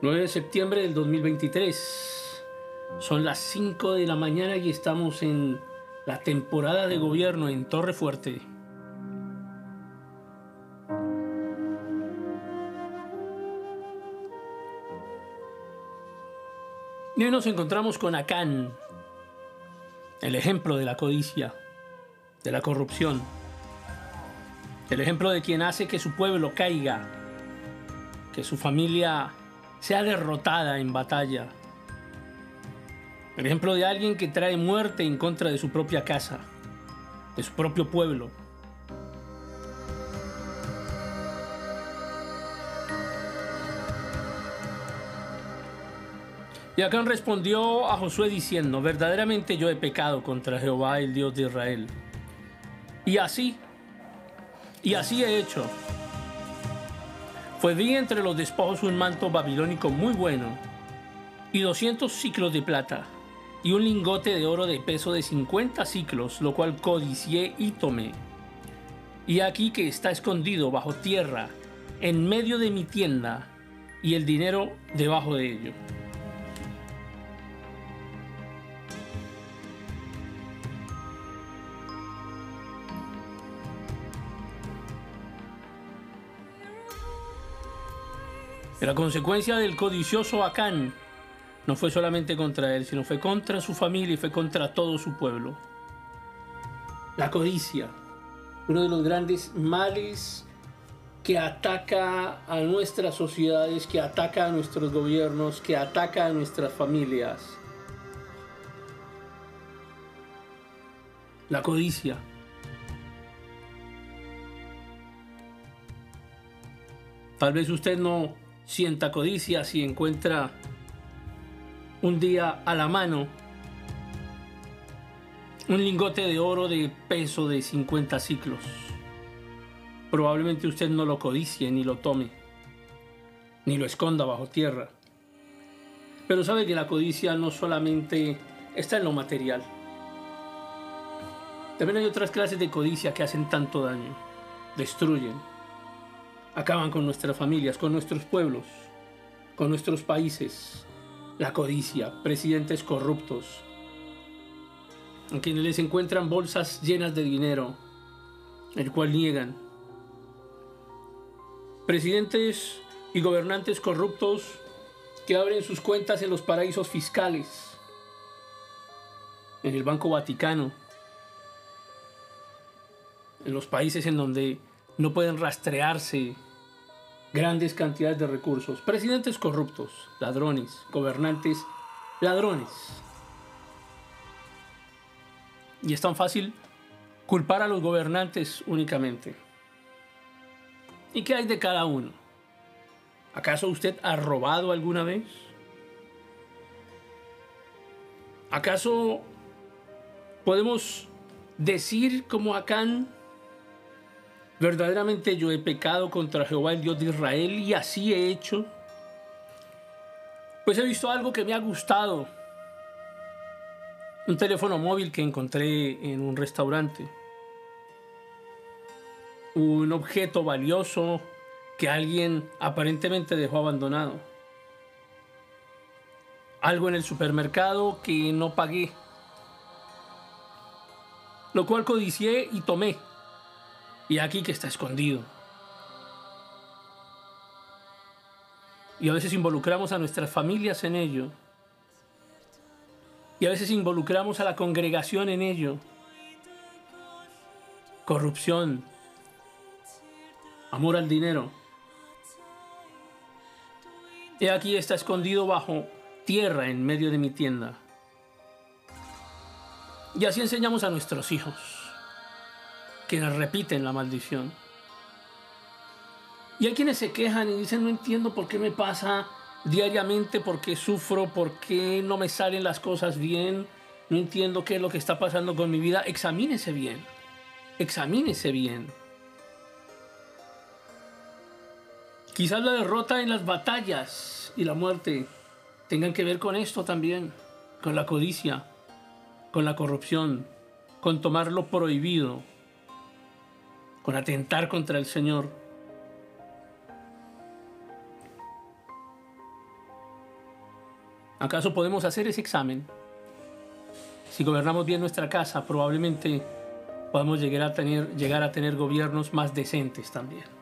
9 de septiembre del 2023. Son las 5 de la mañana y estamos en la temporada de gobierno en Torre Fuerte. Y hoy nos encontramos con Acán, el ejemplo de la codicia, de la corrupción, el ejemplo de quien hace que su pueblo caiga, que su familia sea derrotada en batalla. El ejemplo de alguien que trae muerte en contra de su propia casa, de su propio pueblo. Y Acán respondió a Josué diciendo, verdaderamente yo he pecado contra Jehová, el Dios de Israel. Y así, y así he hecho. Fue vi entre los despojos un manto babilónico muy bueno, y 200 ciclos de plata, y un lingote de oro de peso de 50 ciclos, lo cual codicié y tomé. Y aquí que está escondido bajo tierra, en medio de mi tienda, y el dinero debajo de ello. La consecuencia del codicioso Acán no fue solamente contra él, sino fue contra su familia y fue contra todo su pueblo. La codicia, uno de los grandes males que ataca a nuestras sociedades, que ataca a nuestros gobiernos, que ataca a nuestras familias. La codicia. Tal vez usted no sienta codicia si encuentra un día a la mano un lingote de oro de peso de 50 ciclos. Probablemente usted no lo codicie ni lo tome, ni lo esconda bajo tierra. Pero sabe que la codicia no solamente está en lo material. También hay otras clases de codicia que hacen tanto daño, destruyen, acaban con nuestras familias, con nuestros pueblos, con nuestros países. La codicia, presidentes corruptos, en quienes les encuentran bolsas llenas de dinero, el cual niegan. Presidentes y gobernantes corruptos que abren sus cuentas en los paraísos fiscales, en el Banco Vaticano, en los países en donde no pueden rastrearse grandes cantidades de recursos. Presidentes corruptos, ladrones, gobernantes, ladrones. Y es tan fácil culpar a los gobernantes únicamente. ¿Y qué hay de cada uno? ¿Acaso usted ha robado alguna vez? ¿Acaso podemos decir como Acán Verdaderamente yo he pecado contra Jehová, el Dios de Israel, y así he hecho. Pues he visto algo que me ha gustado. Un teléfono móvil que encontré en un restaurante. Un objeto valioso que alguien aparentemente dejó abandonado. Algo en el supermercado que no pagué. Lo cual codicié y tomé y aquí que está escondido. Y a veces involucramos a nuestras familias en ello. Y a veces involucramos a la congregación en ello. Corrupción. Amor al dinero. Y aquí está escondido bajo tierra en medio de mi tienda. Y así enseñamos a nuestros hijos quienes repiten la maldición. Y hay quienes se quejan y dicen, no entiendo por qué me pasa diariamente, por qué sufro, por qué no me salen las cosas bien, no entiendo qué es lo que está pasando con mi vida. Examínese bien, examínese bien. Quizás la derrota en las batallas y la muerte tengan que ver con esto también, con la codicia, con la corrupción, con tomar lo prohibido, con atentar contra el Señor. ¿Acaso podemos hacer ese examen? Si gobernamos bien nuestra casa, probablemente podamos llegar a tener, llegar a tener gobiernos más decentes también.